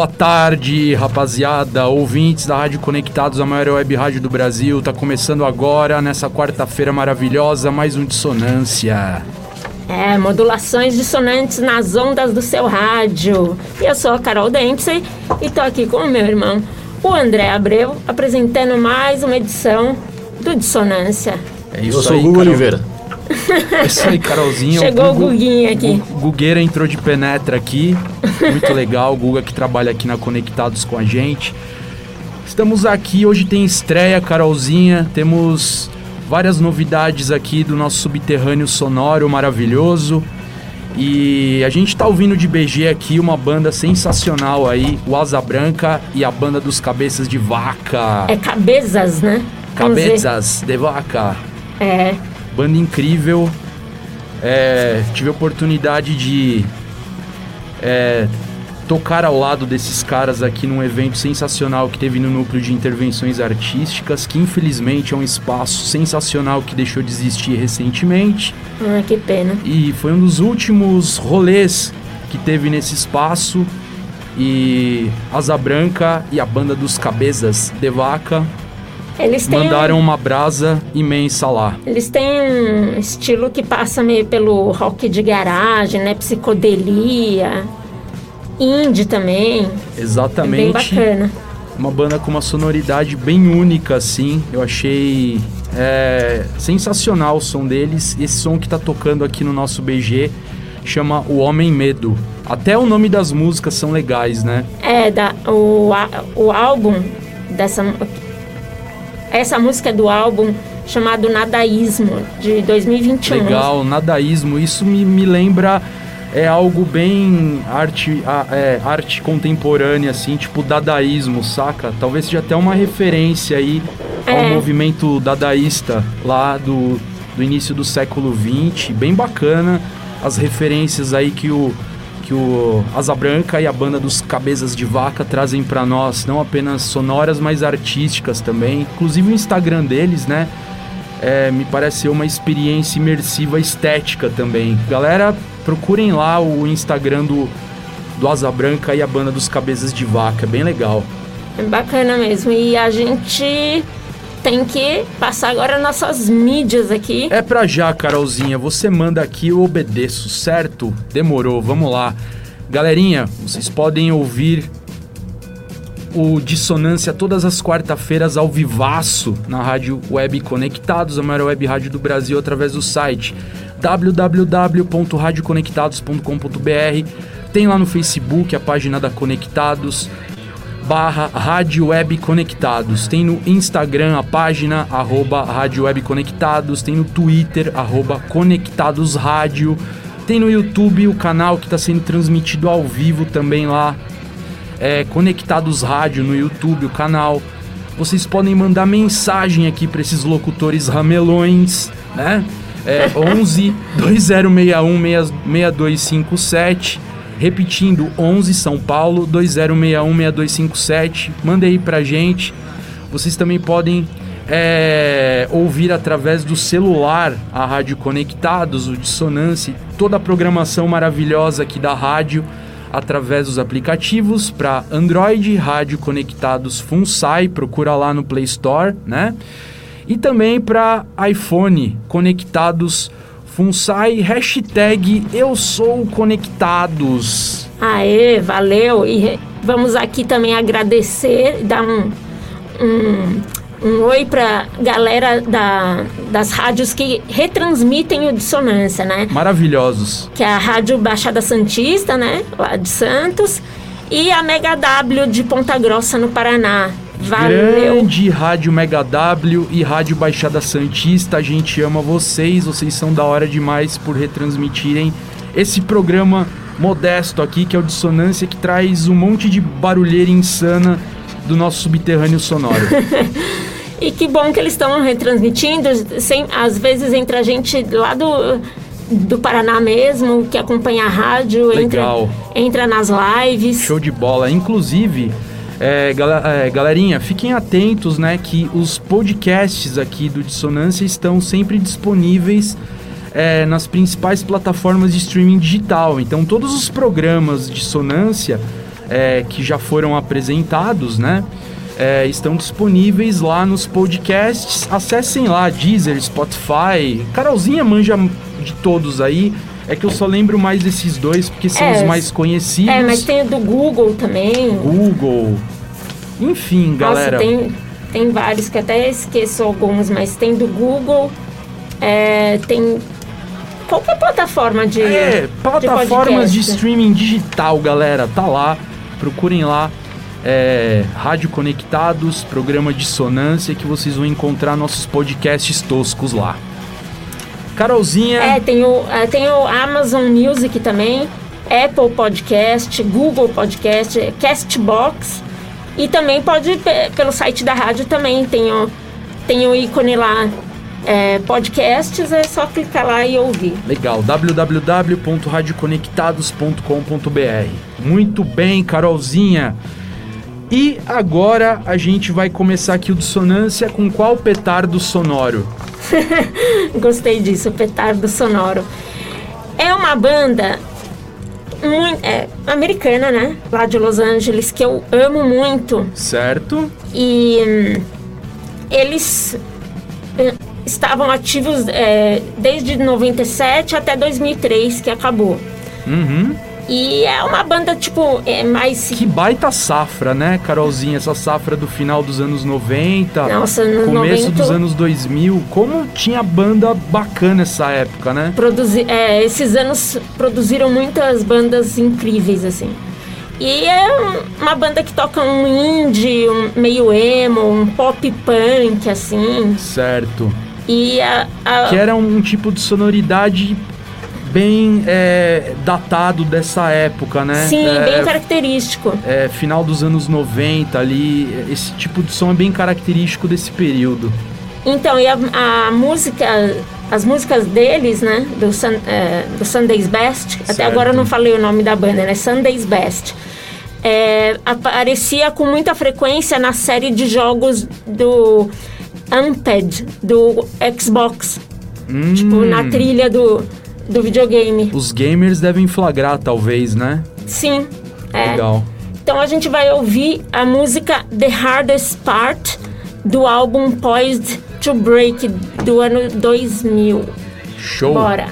Boa tarde, rapaziada, ouvintes da Rádio Conectados, a maior web rádio do Brasil. Tá começando agora, nessa quarta-feira maravilhosa, mais um Dissonância. É, modulações dissonantes nas ondas do seu rádio. E eu sou a Carol Dempsey e tô aqui com o meu irmão, o André Abreu, apresentando mais uma edição do Dissonância. É isso Eu sou o aí, Hugo. Oliveira. É isso aí, Carolzinha. Chegou o Gugu- Guguinha aqui. Gu- Gugueira entrou de penetra aqui. Muito legal. O Guga que trabalha aqui na Conectados com a gente. Estamos aqui, hoje tem estreia, Carolzinha. Temos várias novidades aqui do nosso subterrâneo sonoro maravilhoso. E a gente tá ouvindo de BG aqui uma banda sensacional aí, o Asa Branca e a banda dos Cabeças de Vaca. É Cabezas, né? Vamos ver. Cabeças de Vaca. É, Banda incrível. É, tive a oportunidade de é, tocar ao lado desses caras aqui num evento sensacional que teve no Núcleo de Intervenções Artísticas, que infelizmente é um espaço sensacional que deixou de existir recentemente. ah, que pena. E foi um dos últimos rolês que teve nesse espaço. E Asa Branca e a banda dos Cabeças de Vaca Eles têm, mandaram um, uma brasa imensa lá. eles têm um estilo que passa meio pelo rock de garagem, né? Psicodelia, indie também. É bem Exatamente. bacana. Uma banda com uma sonoridade bem única, assim. Eu achei é, sensacional o som deles. Esse som que tá tocando aqui no nosso BG chama O Homem Medo. Até o nome das músicas são legais, né? É, da, o, o álbum dessa. Essa música é do álbum chamado Nadaísmo, de 2021. Legal, nadaísmo. Isso me, me lembra é algo bem arte, é, arte contemporânea, assim, tipo dadaísmo, saca? Talvez seja até uma referência aí ao É. movimento dadaísta lá do, do início do século XX. Bem bacana as referências aí que o que o Asa Branca e a banda dos Cabeças de Vaca trazem pra nós, não apenas sonoras, mas artísticas também. Inclusive o Instagram deles, né? é, me parece ser uma experiência imersiva estética também. Galera, procurem lá o Instagram do, do Asa Branca e a banda dos Cabeças de Vaca, é bem legal. É bacana mesmo. E a gente tem que passar agora nossas mídias aqui. É pra já, Carolzinha, você manda aqui, eu obedeço, certo? Demorou, vamos lá. Galerinha, vocês podem ouvir o Dissonância todas as quarta-feiras ao vivaço na Rádio Web Conectados, a maior web rádio do Brasil, através do site www.radioconectados.com.br. Tem lá no Facebook a página da Conectados, barra Rádio Web Conectados. Tem no Instagram a página arroba Rádio Web Conectados. Tem no Twitter arroba Conectados Rádio. Tem no YouTube o canal que está sendo transmitido ao vivo também lá. É Conectados Rádio no YouTube, o canal. Vocês podem mandar mensagem aqui para esses locutores ramelões, né? É 11 2061 6257. Repetindo, 11 São Paulo 2061 6257. Manda aí pra gente. Vocês também podem é, ouvir através do celular a Rádio Conectados, o Dissonância, toda a programação maravilhosa aqui da rádio através dos aplicativos para Android, Rádio Conectados Funsai, procura lá no Play Store, né? E também para iPhone Conectados FUNSAI, hashtag Eu Sou Conectados. Aê, valeu. E vamos aqui também agradecer, dar um, um, um oi pra galera da, das rádios que retransmitem o Dissonância, né? Maravilhosos. Que é a Rádio Baixada Santista, né? Lá de Santos. E a Mega W de Ponta Grossa, no Paraná. Valeu. Grande Rádio Mega W e Rádio Baixada Santista, a gente ama vocês, vocês são da hora demais por retransmitirem esse programa modesto aqui, que é o Dissonância, que traz um monte de barulheira insana do nosso subterrâneo sonoro. E que bom que eles estão retransmitindo, sem, às vezes entre a gente lá do, do Paraná mesmo, que acompanha a rádio, entra, Legal. entra nas lives. Show de bola. Inclusive, é, gala- é, galerinha, fiquem atentos, né, que os podcasts aqui do Dissonância estão sempre disponíveis é, nas principais plataformas de streaming digital. Então, todos os programas Dissonância é, que já foram apresentados, né, é, estão disponíveis lá nos podcasts. Acessem lá, Deezer, Spotify. Carolzinha manja de todos aí. É que eu só lembro mais desses dois, porque são É, os mais conhecidos. É, mas tem o do Google também. Google. Enfim, galera. Nossa, tem, tem vários que até esqueço alguns, mas tem do Google, é, tem qualquer plataforma de. É, plataformas podcast. de, streaming digital, galera. Tá lá. Procurem lá. É, Rádio Conectados, programa Dissonância, que vocês vão encontrar nossos podcasts toscos lá. Carolzinha, É, tem o, é, tem o Amazon Music também, Apple Podcast, Google Podcast, Castbox. E também pode, pe- pelo site da rádio também, tem o, tem o ícone lá, é, podcasts, é só clicar lá e ouvir. legal. www.radioconectados.com.br. Muito bem, Carolzinha. E agora a gente vai começar aqui o Dissonância com qual petardo sonoro? Gostei disso, Petardo Sonoro. É uma banda muito, é, americana, né? Lá de Los Angeles, que eu amo muito. Certo? E hum, eles eh, estavam ativos é, desde 97 até 2003, que acabou. Uhum. E é uma banda, tipo, é mais... Que baita safra, né, Carolzinha? Essa safra do final dos anos 90, Nossa, nos começo 90... dos anos 2000. Como tinha banda bacana essa época, né? Produzi é, esses anos produziram muitas bandas incríveis, assim. E é um- uma banda que toca um indie, um meio emo, um pop punk, assim. Certo. E a, a- Que era um tipo de sonoridade bem é, datado dessa época, né? sim, é, bem característico. é, final dos anos 90 ali. Esse tipo de som é bem característico desse período. Então, e a, a música, as músicas deles, né, do, Sun, é, do Sunday's Best, até Certo. agora eu não falei o nome da banda, né, Sunday's Best, é, aparecia com muita frequência na série de jogos do Amped, do Xbox, Hum, tipo, na trilha do, do videogame. Os gamers devem flagrar, talvez, né? Sim, é. Legal. Então a gente vai ouvir a música The Hardest Part do álbum Poised to Break do ano 2000. Show. Bora!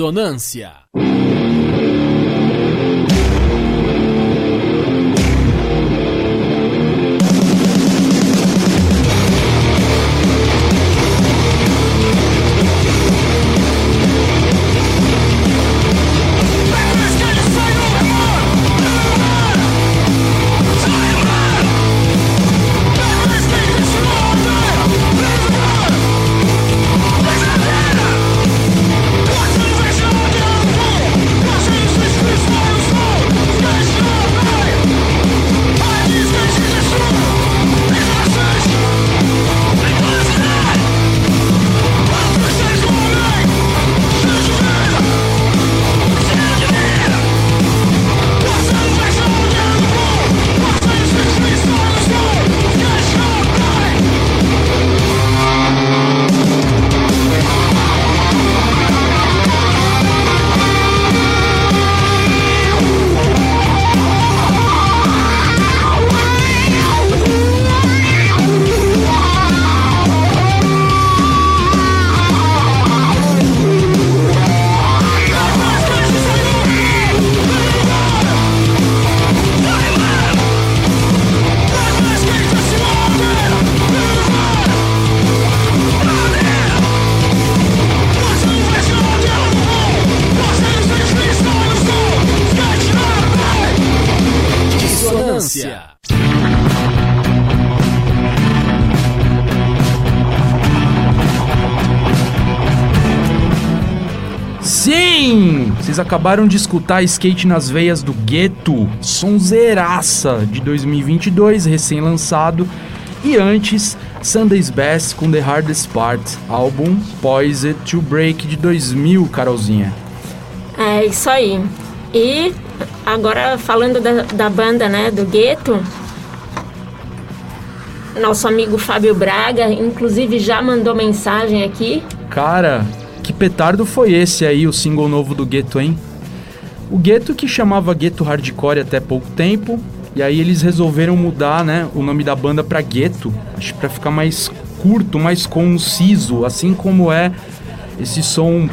Dissonância. Acabaram de escutar Skate nas Veias do Gueto, sonzeiraça de 2022, recém-lançado. E antes, Sunday's Best com The Hardest Part, álbum Poised to Break de 2000, Carolzinha. É isso aí. E agora falando da, da banda, né, do Gueto, nosso amigo Fábio Braga, inclusive já mandou mensagem aqui. Cara, que petardo foi esse aí, o single novo do Gueto, hein? O Gueto que chamava Gueto Hardcore até pouco tempo, e aí eles resolveram mudar, né, o nome da banda pra Gueto, acho que pra ficar mais curto, mais conciso, assim como é esse som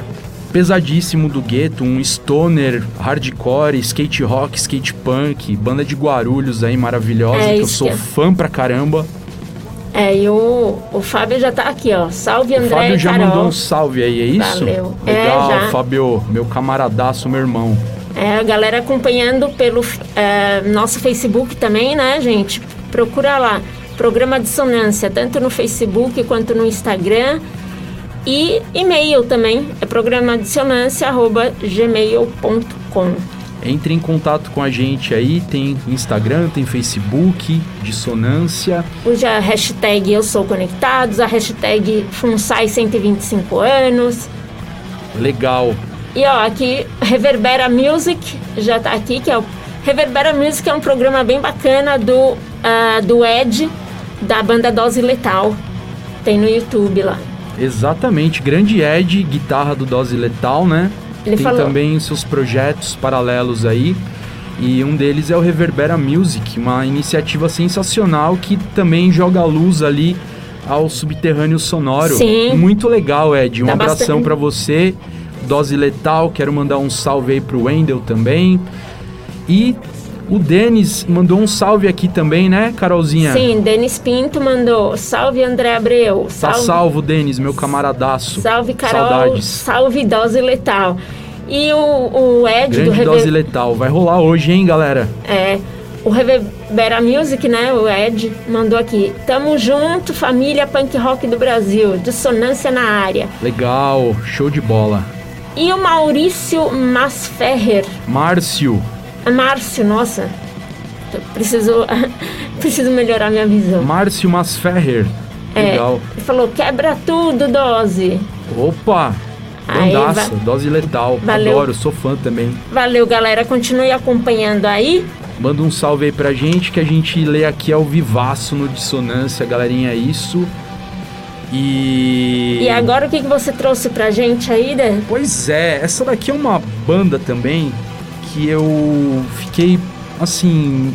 pesadíssimo do Gueto, um stoner, hardcore, skate rock, skate punk, banda de Guarulhos aí maravilhosa, É que eu sou que é. fã pra caramba. É, e o, o Fábio já tá aqui, ó. Salve O André Fábio e já Carol. mandou um salve aí, é isso? Valeu. É, Legal, já. Fábio, meu camaradaço, meu irmão. É, a galera acompanhando pelo é, nosso Facebook também, né, gente? Procura lá. Programa Dissonância, tanto no Facebook quanto no Instagram. E e-mail também, é programadissonância.gmail.com. Entre em contato com a gente aí, tem Instagram, tem Facebook, Dissonância. Use a hashtag Eu Sou Conectados, a hashtag FUNSAI 125 anos. Legal. E ó, aqui Reverbera Music já tá aqui, que é o Reverbera Music é um programa bem bacana do, ah, do Ed, da banda Dose Letal. Tem no YouTube lá. Exatamente, grande Ed, guitarra do Dose Letal, né? Ele tem falou. também seus projetos paralelos aí. E um deles é o Reverbera Music, uma iniciativa sensacional que também joga luz ali ao subterrâneo sonoro. Sim. Muito legal, Ed. Um Tá abração bastante- pra você. Dose Letal, quero mandar um salve aí pro Wendel também. E o Denis mandou um salve aqui também, né, Carolzinha? Sim, Denis Pinto mandou. Salve André Abreu. Tá Salve, salvo, Denis, meu camaradaço. salve Carol. Saudades. Salve Dose Letal. E o, o Ed do Grande Rever... dose letal. Vai rolar hoje, hein, galera? É, o Reverbera Music, né? O Ed mandou aqui. Tamo junto, família punk rock do Brasil. Dissonância na área. Legal, show de bola. E o Maurício Masferrer. Márcio, É Márcio, nossa. Preciso, preciso melhorar minha visão. Márcio Masferrer. É, Legal. ele falou, quebra tudo, dose. Opa, bandaça, va- dose letal. Valeu. Adoro, sou fã também. Valeu, galera. Continue acompanhando aí. Manda um salve aí pra gente que a gente lê aqui ao vivaço no Dissonância, galerinha, é isso. E... E agora o que, que você trouxe pra gente aí, Dé? Pois é, essa daqui é uma banda também que eu fiquei assim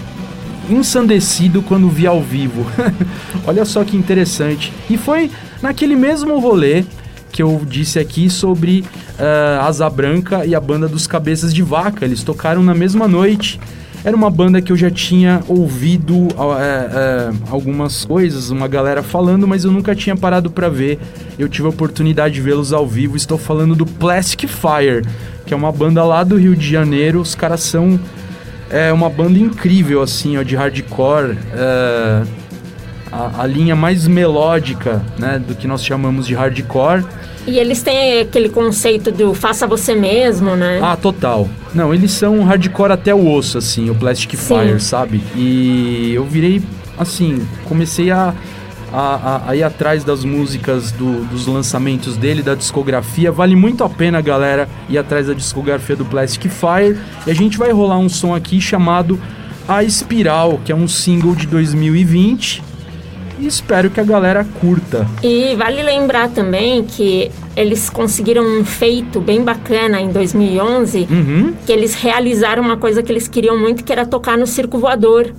ensandecido quando vi ao vivo. Olha só que interessante. E foi naquele mesmo rolê que eu disse aqui sobre eh, Asa Branca e a banda dos Cabeças de Vaca. Eles tocaram na mesma noite. Era uma banda que eu já tinha ouvido eh, eh, algumas coisas, uma galera falando, mas eu nunca tinha parado pra ver. Eu tive a oportunidade de vê-los ao vivo. Estou falando do Plastic Fire, que é uma banda lá do Rio de Janeiro. Os caras são é uma banda incrível, assim, ó, de hardcore. é, a, a linha mais melódica, né, do que nós chamamos de hardcore. E eles têm aquele conceito do faça você mesmo, né? Ah, total. Não, eles são hardcore até o osso, assim, o Plastic Sim. Fire, sabe? E eu virei, assim, comecei a, a, a- a ir atrás das músicas do- dos lançamentos dele, da discografia. Vale muito a pena, galera, ir atrás da discografia do Plastic Fire. E a gente vai rolar um som aqui chamado A Espiral, que é um single de 2020. E espero que a galera curta. E vale lembrar também que eles conseguiram um feito bem bacana em 2011, Uhum. que eles realizaram uma coisa que eles queriam muito, que era tocar no circo voador.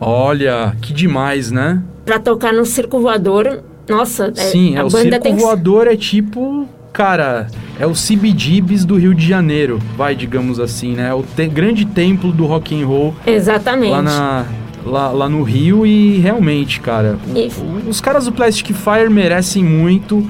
Olha, que demais, né? Pra tocar no circo voador, nossa, é- Sim, é a o banda circo tem que- voador é tipo, cara, é o CBGBs do Rio de Janeiro, vai, digamos assim, né? É o te- grande templo do rock and roll Exatamente. lá, na, lá, lá no Rio e realmente, cara, o- o- os caras do Plastic Fire merecem muito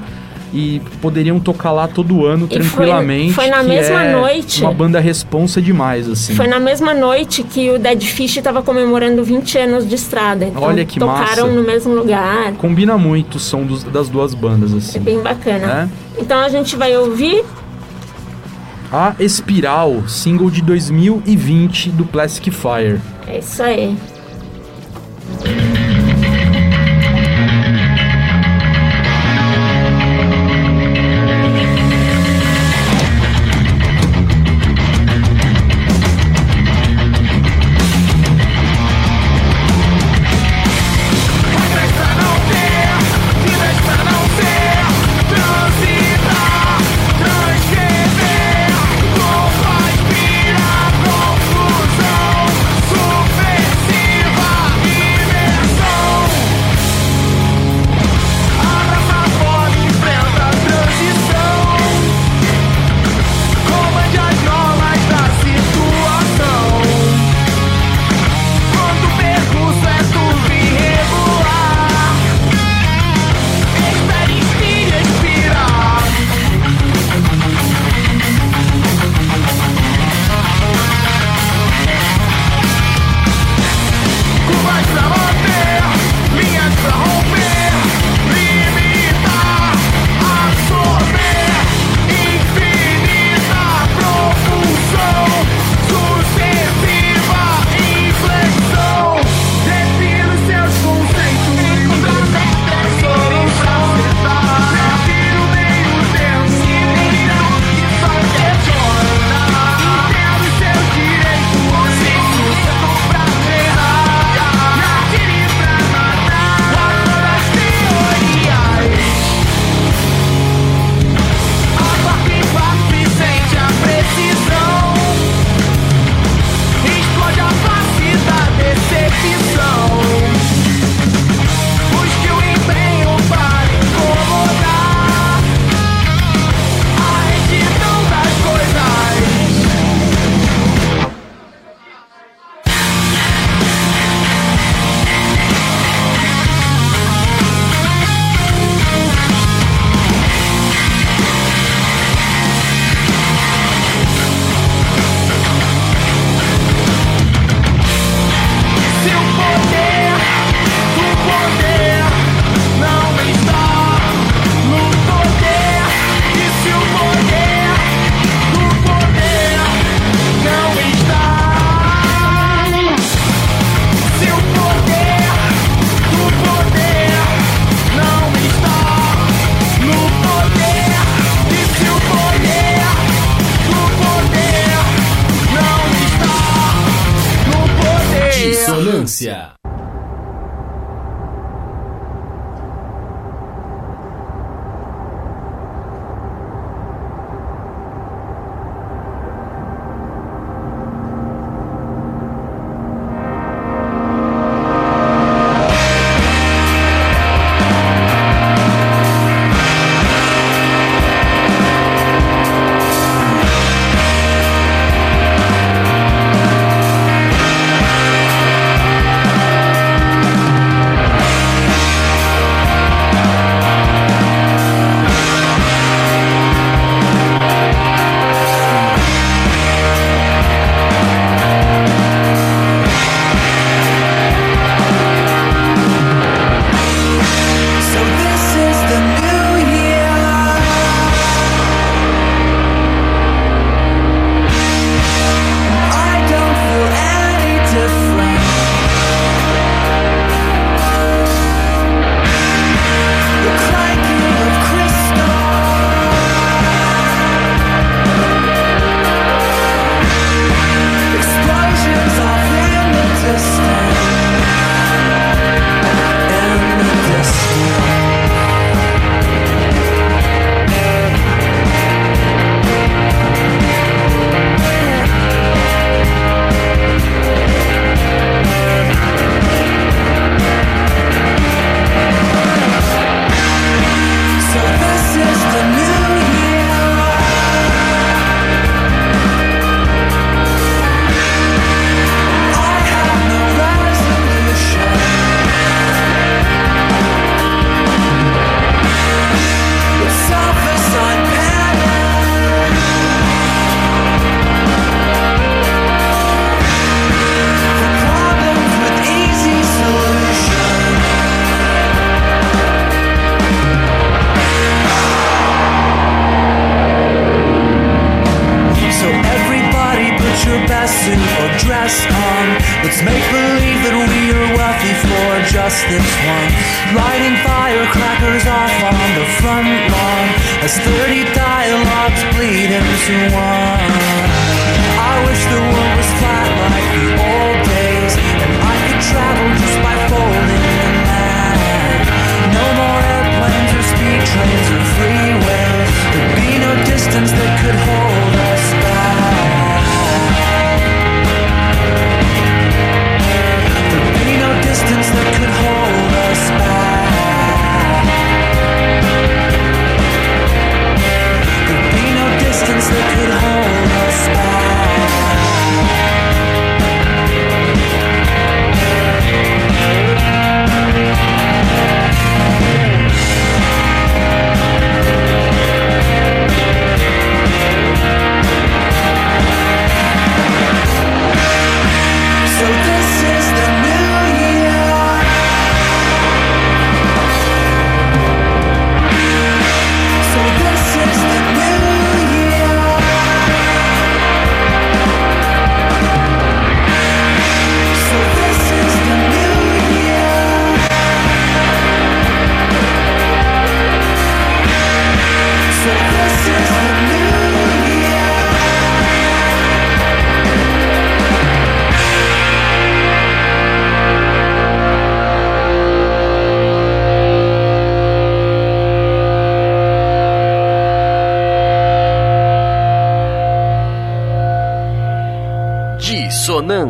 e poderiam tocar lá todo ano E foi- tranquilamente. foi na que mesma é noite. Uma banda responsa demais, assim. Foi na mesma noite que o Dead Fish estava comemorando 20 anos de estrada. Então Olha que tocaram massa. no mesmo lugar. Combina muito o som dos- das duas bandas, É assim. bem bacana. né? Então a gente vai ouvir A Espiral, single de 2020 do Plastic Fire. É isso aí.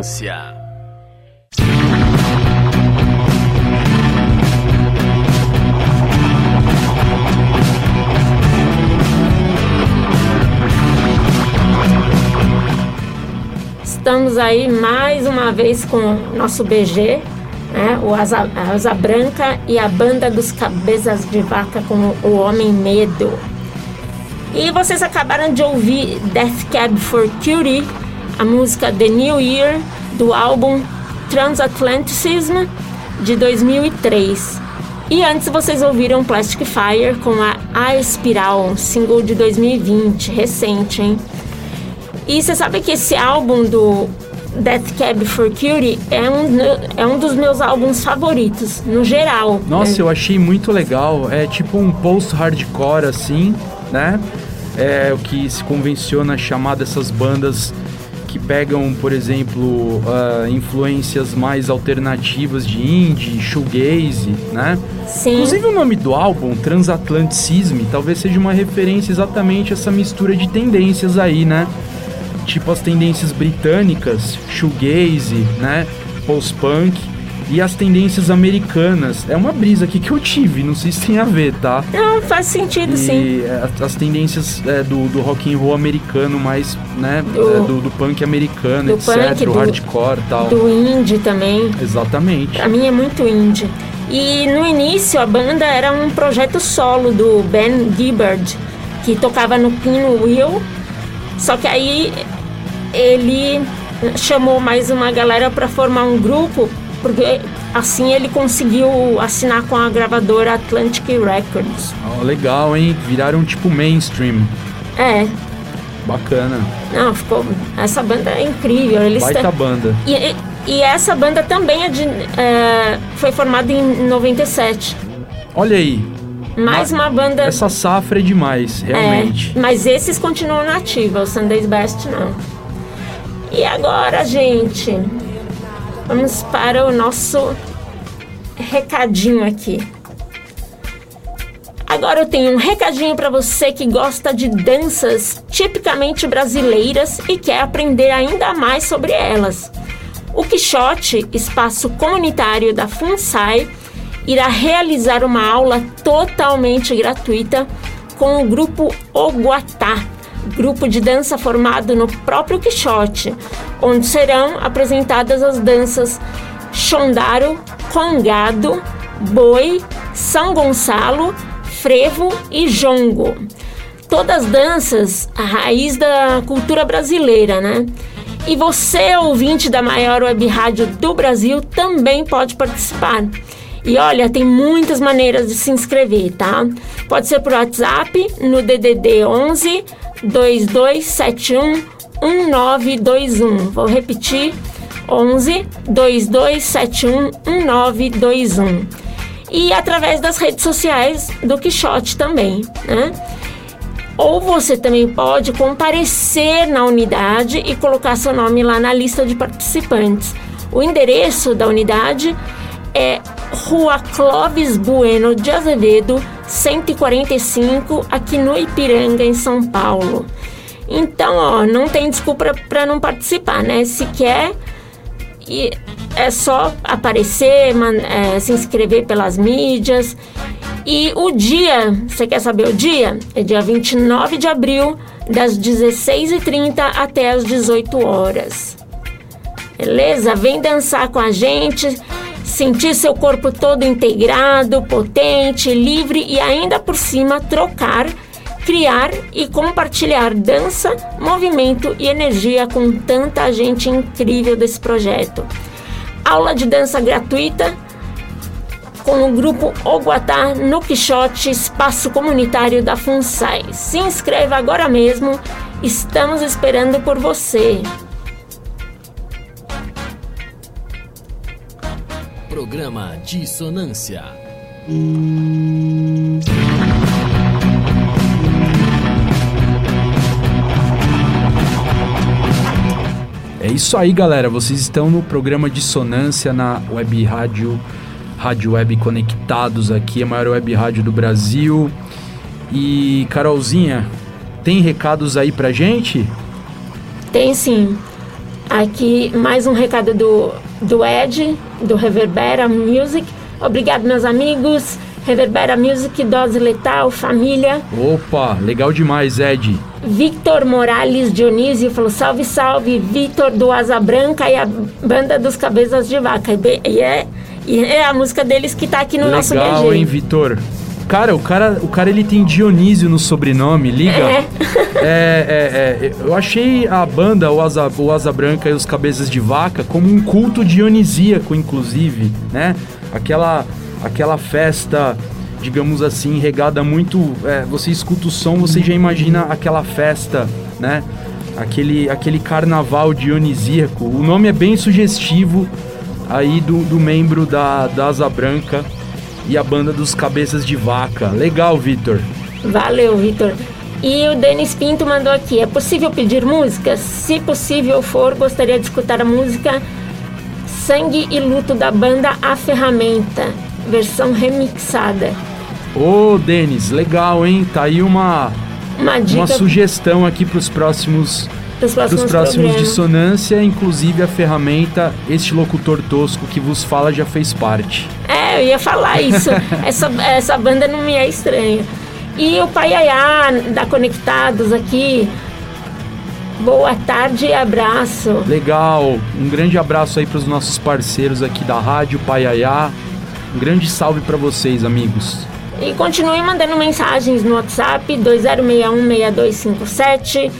Dissonância. Estamos aí mais uma vez com nosso BG, né? o Asa, Asa Branca e a banda dos Cabeças de Vaca com o Homem Medo. E vocês acabaram de ouvir Death Cab for Cutie, a música The New Year do álbum Transatlanticism de 2003. E antes vocês ouviram Plastic Fire com a A Espiral, single de 2020, recente, hein? E você sabe que esse álbum do Death Cab for Cutie é um, é um dos meus álbuns favoritos, no geral. Nossa, né? eu achei muito legal. É tipo um post-hardcore, assim, né? É o que se convenciona chamar dessas bandas que pegam, por exemplo, ah, influências mais alternativas de indie, shoegaze, né? Sim. Inclusive o nome do álbum, Transatlanticism, talvez seja uma referência exatamente a essa mistura de tendências aí, né? Tipo as tendências britânicas, shoegaze, né? Post-punk e as tendências americanas. É uma brisa aqui que eu tive, não sei se tem a ver, tá? Não, faz sentido, sim. E é, as- as tendências é, do, do rock and roll americano, mais, né? Do- é, Do, do punk americano, do etc. punk, do- hardcore e tal. Do indie também. Exatamente. Pra mim é muito indie. E no início a banda era um projeto solo do Ben Gibbard, que tocava no Pinwheel. Só que aí ele chamou mais uma galera para formar um grupo, porque assim ele conseguiu assinar com a gravadora Atlantic Records. Ó, legal, hein? Viraram tipo mainstream. É, Bacana. não, ficou. Essa banda é incrível. Eles Baita banda. E, e- e essa banda também é de, é, foi formada em 97. Olha aí. Mais Ma- uma banda. Essa safra é demais, realmente. É, mas esses continuam na ativa, o Sunday's Best não. E agora, gente, vamos para o nosso recadinho aqui. Agora eu tenho um recadinho para você que gosta de danças tipicamente brasileiras e quer aprender ainda mais sobre elas. O Quixote, espaço comunitário da FUNSAI, irá realizar uma aula totalmente gratuita com o grupo Oguatá, grupo de dança formado no próprio Quixote, onde serão apresentadas as danças Chondaro, Congado, Boi, São Gonçalo, Frevo e Jongo. Todas danças, a raiz da cultura brasileira, né? E você, ouvinte da maior web rádio do Brasil, também pode participar. E olha, tem muitas maneiras de se inscrever, tá? Pode ser por WhatsApp no DDD 11 2271 1921. Vou repetir: 11 2271 1921. E através das redes sociais do Quixote também, né? Ou você também pode comparecer na unidade e colocar seu nome lá na lista de participantes. O endereço da unidade é Rua Clóvis Bueno de Azevedo, 145, aqui no Ipiranga, em São Paulo. Então, ó, não tem desculpa para não participar, né? Se quer, e é só aparecer, man- é, se inscrever pelas mídias. E o dia, você quer saber o dia? É dia 29 de abril, das 16h30 até as 18 horas. Beleza? Vem dançar com a gente, sentir seu corpo todo integrado, potente, livre e ainda por cima trocar, criar e compartilhar dança, movimento e energia com tanta gente incrível desse projeto. Aula de dança gratuita com o grupo Oguatá no Quixote, espaço comunitário da FUNSAI. Se inscreva agora mesmo, estamos esperando por você. Programa Dissonância. É isso aí, galera. Vocês estão no programa Dissonância na Web Rádio, Rádio Web Conectados aqui, a maior web rádio do Brasil. E Carolzinha, tem recados aí pra gente? Tem sim. Aqui mais um recado do, do Ed, do Reverbera Music. Obrigado, meus amigos. Reverbera Music, Dose Letal, família. Opa, legal demais, Ed. Victor Morales Dionísio falou: salve, salve, Victor do Asa Branca e a banda dos Cabeças de Vaca. E, é, e é a música deles que tá aqui no nosso legal, BG. hein, Vitor? Cara, o cara, o cara ele tem Dionísio no sobrenome, liga? É. É, é, é, eu achei a banda, o Asa, o Asa Branca e os Cabeças de Vaca, como um culto dionisíaco, inclusive, né? Aquela, aquela festa, digamos assim, regada muito. é, você escuta o som, você já imagina aquela festa, né? Aquele, aquele carnaval dionisíaco. O nome é bem sugestivo aí do, do membro da, da Asa Branca e a banda dos Cabeças de Vaca. Legal, Vitor. Valeu, Vitor. E o Denis Pinto mandou aqui: é possível pedir música? Se possível for, gostaria de escutar a música Sangue e Luto da banda A Ferramenta, versão remixada. Ô, Denis, legal, hein? Tá aí uma, Uma uma sugestão aqui pros próximos, pros próximos, próximos programas. dissonância, inclusive a ferramenta, este locutor tosco que vos fala já fez parte. É, eu ia falar isso. essa, essa banda não me é estranha. E o Paiaiá da Conectados aqui. Boa tarde e abraço. Legal, um grande abraço aí pros nossos parceiros aqui da Rádio Paiaiá. Um grande salve pra vocês, amigos. E continue mandando mensagens no WhatsApp 20616257,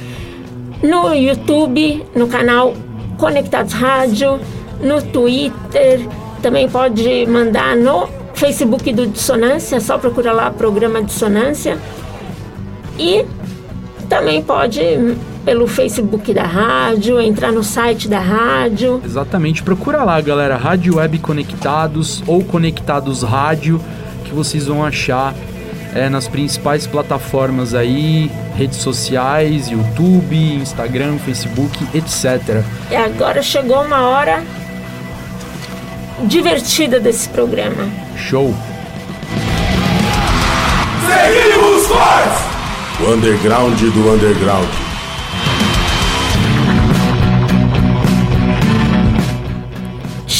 no YouTube, no canal Conectados Rádio, no Twitter, também pode mandar no Facebook do Dissonância, só procura lá programa Dissonância. E também pode pelo Facebook da rádio, entrar no site da rádio. Exatamente, procura lá, galera, Rádio Web Conectados ou Conectados Rádio, que vocês vão achar é, nas principais plataformas aí, redes sociais, YouTube, Instagram, Facebook, etc. E agora chegou uma hora divertida desse programa. Show! Seguimos fortes! O underground do underground.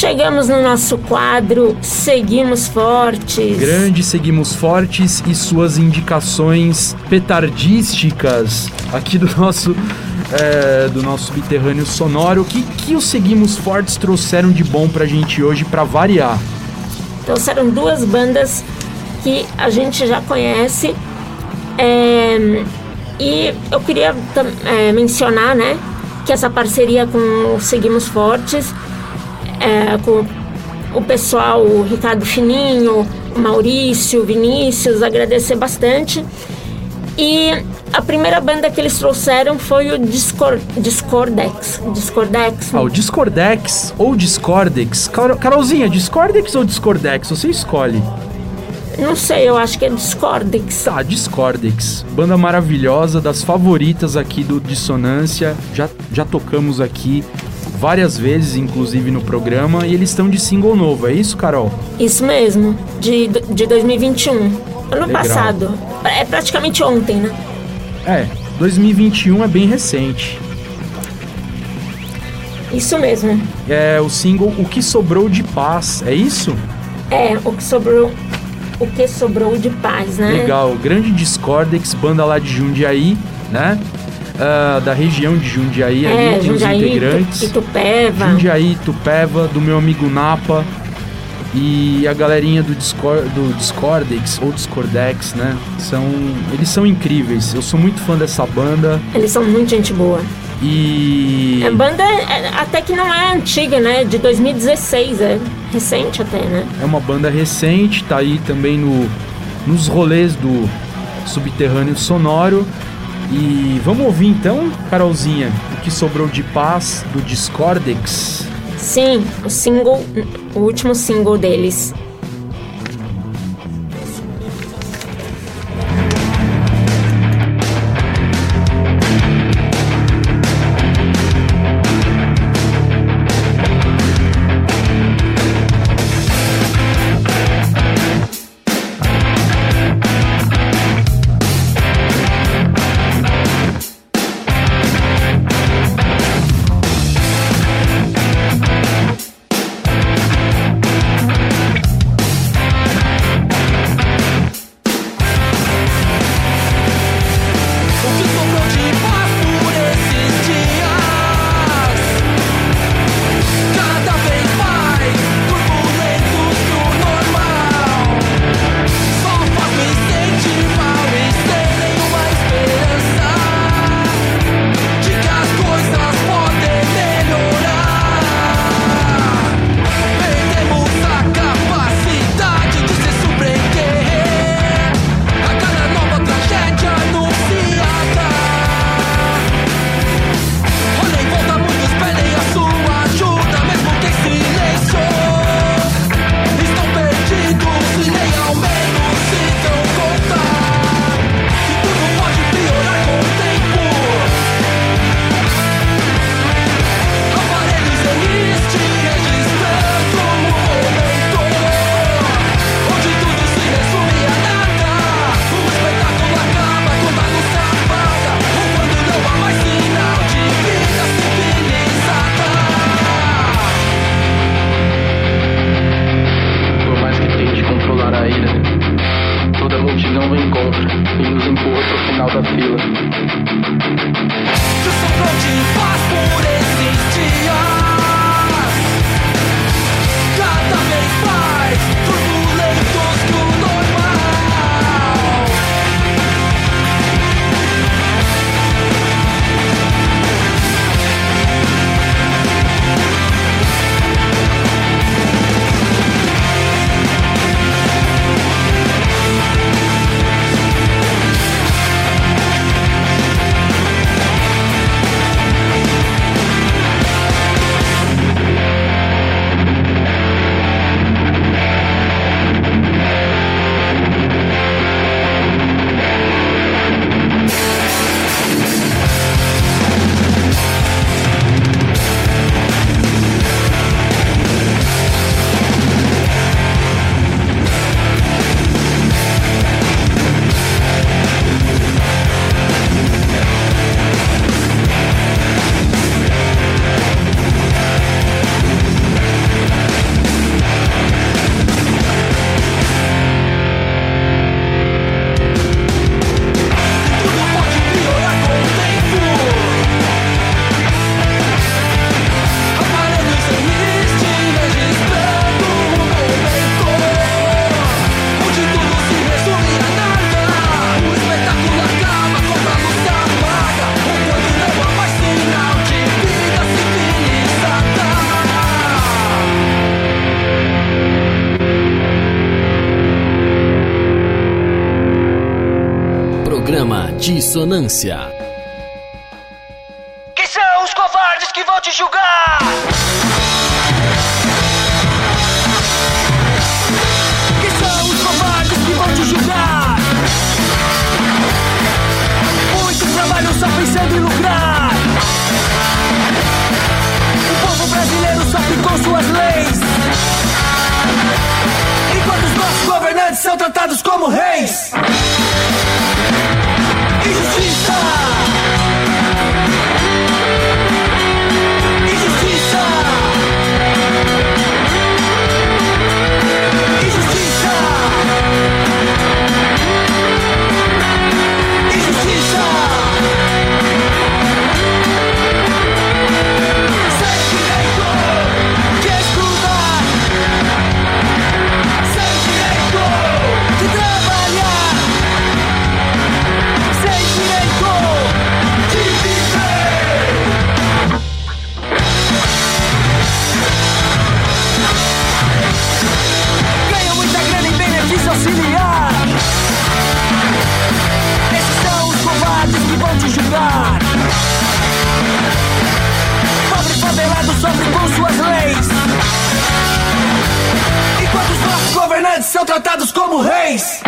Chegamos no nosso quadro Seguimos Fortes. Grande Seguimos Fortes e suas indicações petardísticas aqui do nosso é, do nosso subterrâneo sonoro. O que, que os Seguimos Fortes trouxeram de bom pra gente hoje pra variar? Trouxeram duas bandas que a gente já conhece. É, e eu queria é, mencionar, né, que essa parceria com o Seguimos Fortes, é, com o pessoal, o Ricardo Fininho, o Maurício, o Vinícius, agradecer bastante. E A primeira banda que eles trouxeram foi o Discor, Discordex. Discordex. Ah, o Discordex ou Discordex. Car- Carolzinha, Discordex ou Discordex? Você escolhe. Não sei, eu acho que é Discordex. Tá, Discordex. Banda maravilhosa, das favoritas aqui do Dissonância. Já, já tocamos aqui várias vezes, inclusive no programa. E eles estão de single novo, é isso, Carol? Isso mesmo, de, de 2021. Ano Legal. passado. É praticamente ontem, né? É, 2021 é bem recente. Isso mesmo. É o single O Que Sobrou de Paz, é isso? É, o que sobrou. O que sobrou de paz, né? Legal, grande Discordex, banda lá de Jundiaí, né? Ah, da região de Jundiaí, É, ali, tem os Jundiaí, integrantes. Itu- Itupeva. Jundiaí, Tupéva, do meu amigo Napa e a galerinha do, Discord, do Discordex ou Discordex, né? São, eles são incríveis. Eu sou muito fã dessa banda Eles são muito gente boa. e A banda é- até que não é antiga, né? De 2016, é recente até, né? é uma banda recente, tá aí também no, nos rolês do Subterrâneo Sonoro. E vamos ouvir então, Carolzinha, o que sobrou de paz do Discordex. Sim, o single, o último single deles. Dissonância. Que são os covardes que vão te julgar? Que são os covardes que vão te julgar? Muitos trabalham só pensando em lucrar. O povo brasileiro sofre com suas leis. Enquanto os nossos governantes são tratados como reis. Tratados como reis.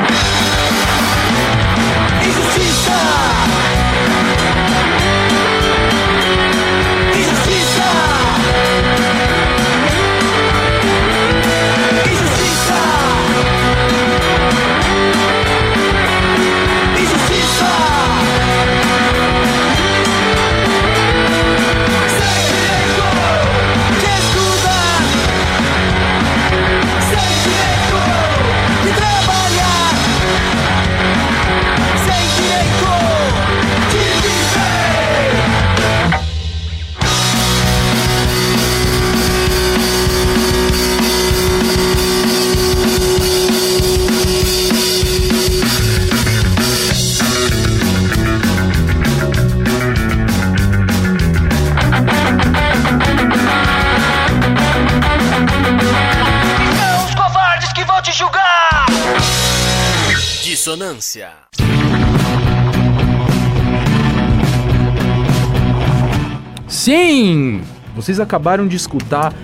Vocês acabaram de escutar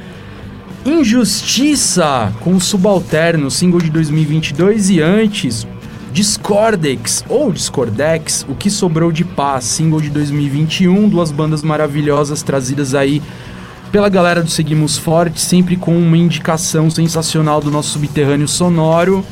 Injustiça com o Subalterno, single de 2022 e antes Discordex ou Discordex, O que sobrou de paz, single de 2021, duas bandas maravilhosas trazidas aí pela galera do Seguimos Forte, sempre com uma indicação sensacional do nosso subterrâneo sonoro.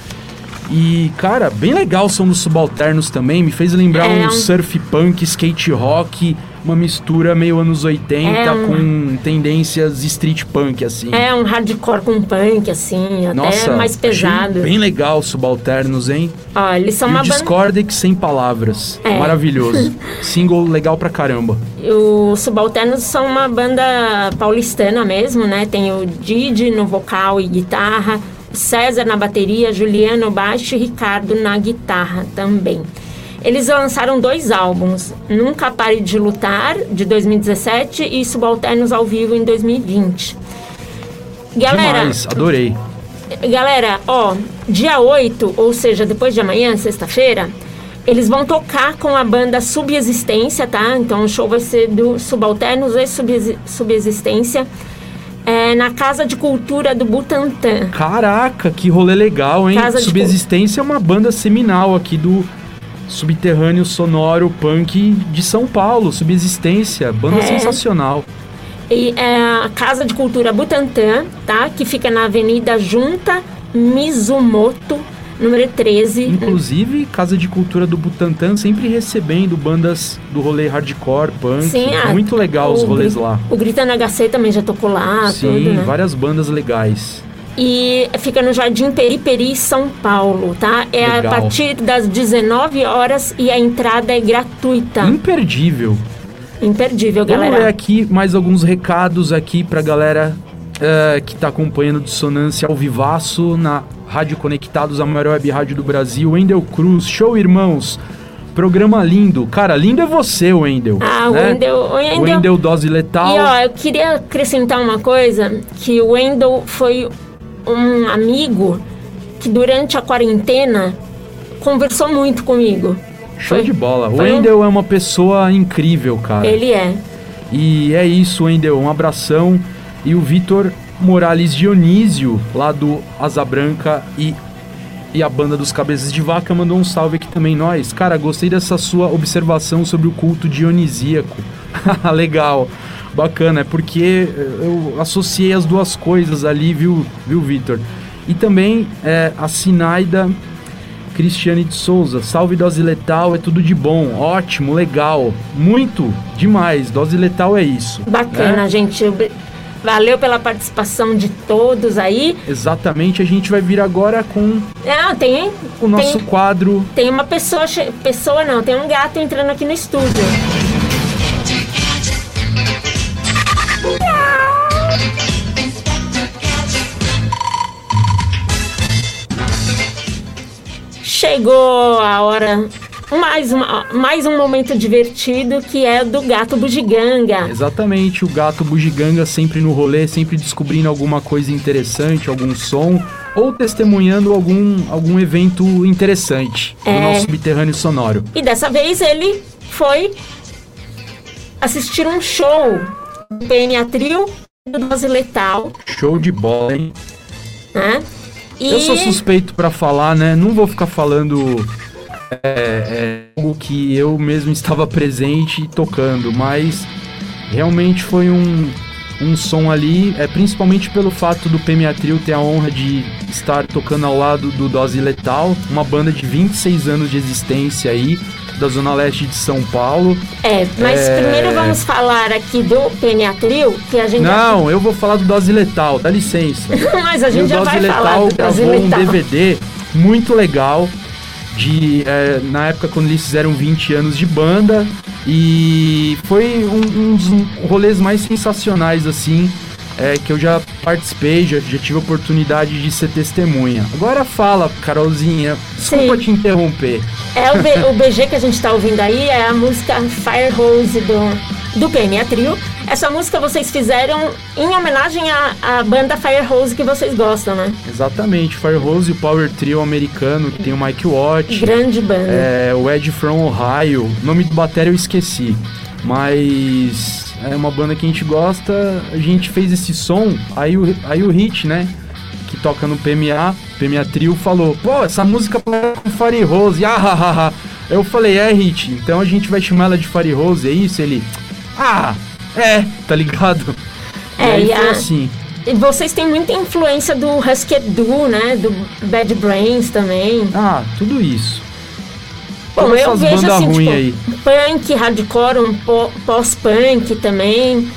E, cara, bem legal o som dos subalternos também. Me fez lembrar É um um- surf punk, skate rock, uma mistura meio anos 80 É um- com tendências street punk, assim. É um hardcore com punk, assim, até Nossa, mais pesado. Bem legal os subalternos, hein? Ó, eles são e uma o banda. Discordex sem palavras. É. Maravilhoso. Single legal pra caramba. Os Subalternos são uma banda paulistana mesmo, né? Tem o Didi no vocal e guitarra, César na bateria, Juliano no baixo e Ricardo na guitarra também. Eles lançaram dois álbuns, Nunca Pare de Lutar, de 2017, e Subalternos ao Vivo, em 2020. Galera, Demais, adorei. Galera, ó, dia 8, ou seja, depois de amanhã, sexta-feira, eles vão tocar com a banda Subexistência, tá? Então o show vai ser do Subalternos e Subexi- Subexistência é, na Casa de Cultura do Butantã. Caraca, que rolê legal, hein? Casa de Subexistência é uma banda seminal aqui do subterrâneo sonoro punk de São Paulo. Subexistência, banda É. sensacional. E é a Casa de Cultura Butantã, tá? Que fica na Avenida Junta Mizumoto, número 13. Inclusive, Casa de Cultura do Butantã sempre recebendo bandas do rolê hardcore, punk. Sim, ah, Muito legal os rolês lá. O Gritando HC também já tocou lá, Sim, tudo, né? várias bandas legais. E fica no Jardim Periperi, São Paulo, tá? É a Legal. partir das 19 horas e a entrada é gratuita. Imperdível. Imperdível, Vamos ler galera. aqui mais alguns recados aqui pra galera eh, que tá acompanhando Dissonância ao vivaço na Rádio Conectados, a maior web rádio do Brasil. Wendel Cruz, show irmãos. Programa lindo. Cara, lindo é você, Wendel. Ah, né? Wendel- o Wendel- Wendel Dose Letal. E ó, eu queria acrescentar uma coisa, que o Wendel foi um amigo que durante a quarentena conversou muito comigo. Show Foi- de bola. O foi um- Wendel é uma pessoa incrível, cara. Ele é. E é isso, Wendel. Um abração. E o Vitor Morales Dionísio, lá do Asa Branca e, e a banda dos Cabeças de Vaca, mandou um salve aqui também. Nós, cara, gostei dessa sua observação sobre o culto dionisíaco. Legal, bacana. É porque eu associei as duas coisas ali, viu, viu Vitor? E também é, a Sinaida Cristiane de Souza, salve Dose Letal, é tudo de bom, ótimo, legal, muito, demais, Dose Letal é isso. Bacana, né? gente. Valeu pela participação de todos aí. Exatamente, a gente vai vir agora com Ah, tem, o nosso tem, quadro. tem uma pessoa, pessoa não, tem um gato entrando aqui no estúdio. Chegou a hora, mais, uma, mais um momento divertido que é do gato bugiganga. Exatamente, o gato bugiganga sempre no rolê, sempre descobrindo alguma coisa interessante, algum som, ou testemunhando algum, algum evento interessante do É. nosso subterrâneo sonoro. E dessa vez ele foi assistir um show do PNA Trio do Dose Letal, Show de bola, hein? né? E Eu sou suspeito pra falar, né? Não vou ficar falando é, é, algo que eu mesmo estava presente e tocando, mas realmente foi um, um som ali, é, principalmente pelo fato do PMA Trio ter a honra de estar tocando ao lado do Dose Letal, uma banda de 26 anos de existência aí, da Zona Leste de São Paulo. é, mas É. primeiro vamos falar aqui do PNA Trio, que a gente Não, eu vou falar do Dose Letal, dá licença. mas a E gente já Dose vai falar Letal do Dose gravou um. DVD muito legal de é, na época quando eles fizeram 20 anos de banda e foi um, um dos rolês mais sensacionais assim é, que eu já participei, já, já tive a oportunidade de ser testemunha. Agora fala, Carolzinha, desculpa Sim. te interromper. É o, B- o BG que a gente tá ouvindo aí é a música Fire Hose do, do PNA Trio. Essa música vocês fizeram em homenagem à, à banda Fire Hose que vocês gostam, né? Exatamente, Firehose e o Power Trio americano, que tem o Mike Watt. Grande banda. É, o Ed From Ohio. O nome do batéria eu esqueci. Mas é uma banda que a gente gosta. A gente fez esse som. Aí o, aí o Hit, né? Que toca no PMA, PMA Trio, falou: Pô, essa música parece com Fire Rose. Ah, ha, ha. Eu falei: É, Hit, então a gente vai chamar ela de Fire Rose, é isso? Ele: Ah, é, tá ligado? É, e aí foi assim. E vocês têm muita influência do Husky Du, né? Do Bad Brains também. Ah, tudo isso. Bom, eu vejo assim, tipo, aí. punk, hardcore, um pós-punk também.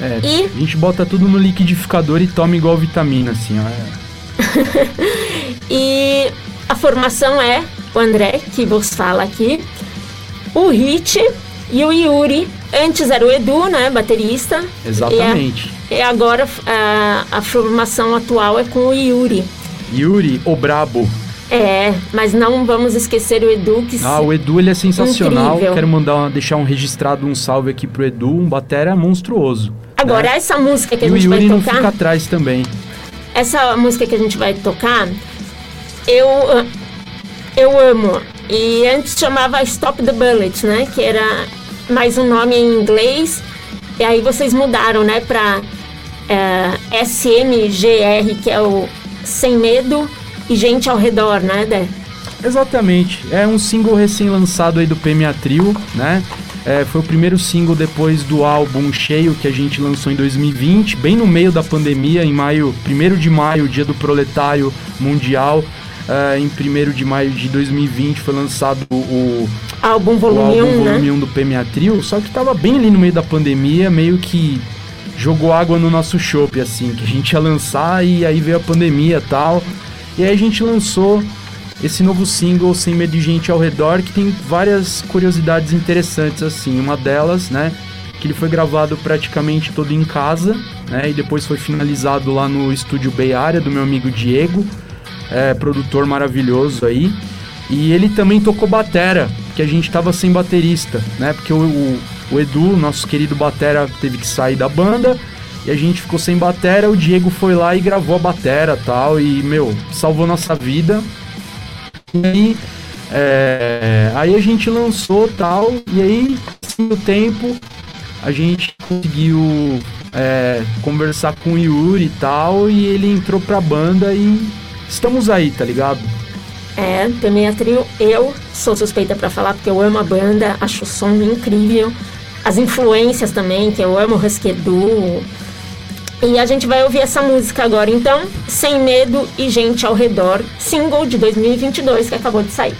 É, E- A gente bota tudo no liquidificador e toma igual vitamina, assim, ó. É. E a formação é o André, que vos fala aqui, o Hit e o Yuri. Antes era o Edu, né? Baterista. Exatamente. E, a- e agora a, a formação atual é com o Yuri. Yuri, o brabo. É, mas não vamos esquecer o Edu, que Ah, o Edu ele é sensacional. Incrível. Quero mandar deixar um registrado, um salve aqui pro Edu, um batera monstruoso. Agora, né? essa música que a E o gente vai Yuri não tocar. fica atrás também. Essa música que a gente vai tocar, eu, eu amo. E antes chamava Stop the Bullet, né? Que era mais um nome em inglês. E aí vocês mudaram, né? Pra é, SMGR, que é o Sem Medo e Gente ao Redor, né, Dé? Exatamente. É um single recém-lançado aí do PMA Trio, né? É, foi o primeiro single depois do álbum Cheio que a gente lançou em 2020, bem no meio da pandemia, em maio, 1 de maio, dia do proletário mundial. É, em 1 de maio de 2020 foi lançado o, Álbum o Volume álbum 1, volume né? 1 do PMA Trio, só que tava bem ali no meio da pandemia, meio que jogou água no nosso chopp, assim, que a gente ia lançar e aí veio a pandemia e tal. E aí a gente lançou esse novo single, Sem Medo de Gente ao Redor, que tem várias curiosidades interessantes, assim. Uma delas, né, que ele foi gravado praticamente todo em casa, né, e depois foi finalizado lá no estúdio Bay Area do meu amigo Diego, é, produtor maravilhoso aí. E ele também tocou batera, que a gente tava sem baterista, né? Porque o, o, o Edu, nosso querido batera, teve que sair da banda e a gente ficou sem batera. O Diego foi lá e gravou a batera tal, e meu, salvou nossa vida. E É, aí a gente lançou tal, e aí, assim, o tempo, a gente conseguiu é, conversar com o Yuri e tal, e ele entrou pra banda e estamos aí, tá ligado? É, também a trio, eu sou suspeita pra falar porque eu amo a banda, acho o som incrível. As influências também, que eu amo o Husky. E a gente vai ouvir essa música agora, então, Sem Medo e Gente ao Redor, single de 2022 que acabou de sair.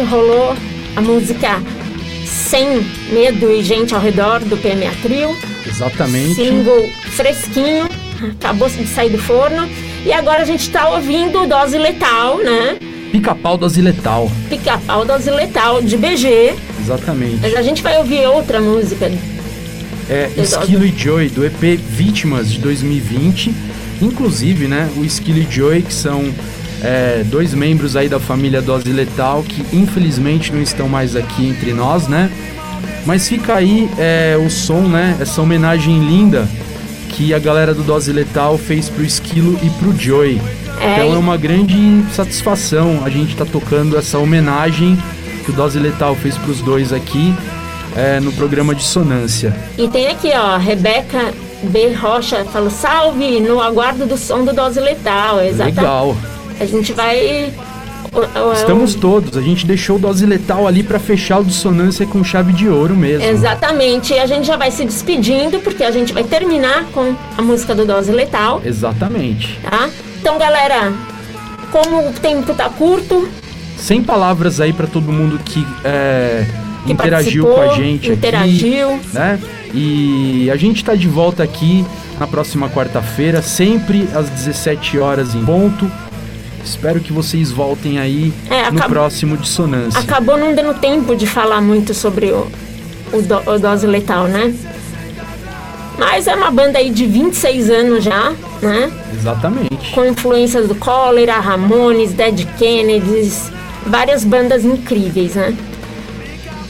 Gente rolou a música Sem Medo e Gente ao Redor do PMA Trio. Exatamente. Single fresquinho, acabou de sair do forno. E agora a gente tá ouvindo Dose Letal, né? Pica-pau do Aziletal. Pica-pau Dose Letal de BG. Exatamente. Mas a gente vai ouvir outra música. É. Esquilo e Joy, do EP Vítimas de 2020. Inclusive, né, o Esquilo e Joy, que são é, dois membros aí da família Dose Letal, que infelizmente não estão mais aqui entre nós, né? Mas fica aí é, o som, né? Essa homenagem linda que a galera do Dose Letal fez pro Esquilo e pro Joy. É, então é uma grande satisfação a gente tá tocando essa homenagem que o Dose Letal fez pros dois aqui é, no programa Dissonância. E tem aqui, ó, Rebeca B. Rocha falou: salve no aguardo do som do Dose Letal. Exatamente. Legal. A gente vai. o- Estamos todos. A gente deixou o Dose Letal ali pra fechar o Dissonância com chave de ouro mesmo. Exatamente. E a gente já vai se despedindo, porque a gente vai terminar com a música do Dose Letal, Exatamente. tá? Então, galera, como o tempo tá curto, Sem palavras aí pra todo mundo que, é, que interagiu com a gente interagiu. aqui, né? E a gente tá de volta aqui na próxima quarta-feira, sempre às 17 horas em ponto. Espero que vocês voltem aí É, no próximo Dissonância. Acabou não dando tempo de falar muito sobre o, o, do- o Dose Letal, né? Mas é uma banda aí de 26 anos já, né? Exatamente. Com influências do Cólera, Ramones, Dead Kennedys, várias bandas incríveis, né?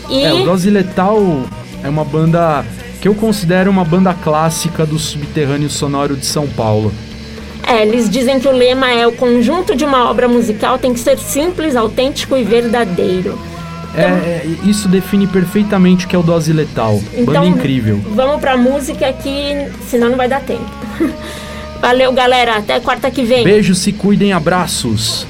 E É, o Dose Letal é uma banda que eu considero uma banda clássica do subterrâneo sonoro de São Paulo. É, eles dizem que o lema é o conjunto de uma obra musical tem que ser simples, autêntico e verdadeiro. É, é, isso define perfeitamente o que é o Dose Letal. banda incrível. Vamos pra música aqui, senão não vai dar tempo. Valeu, galera. Até quarta que vem. Beijos, se cuidem, abraços.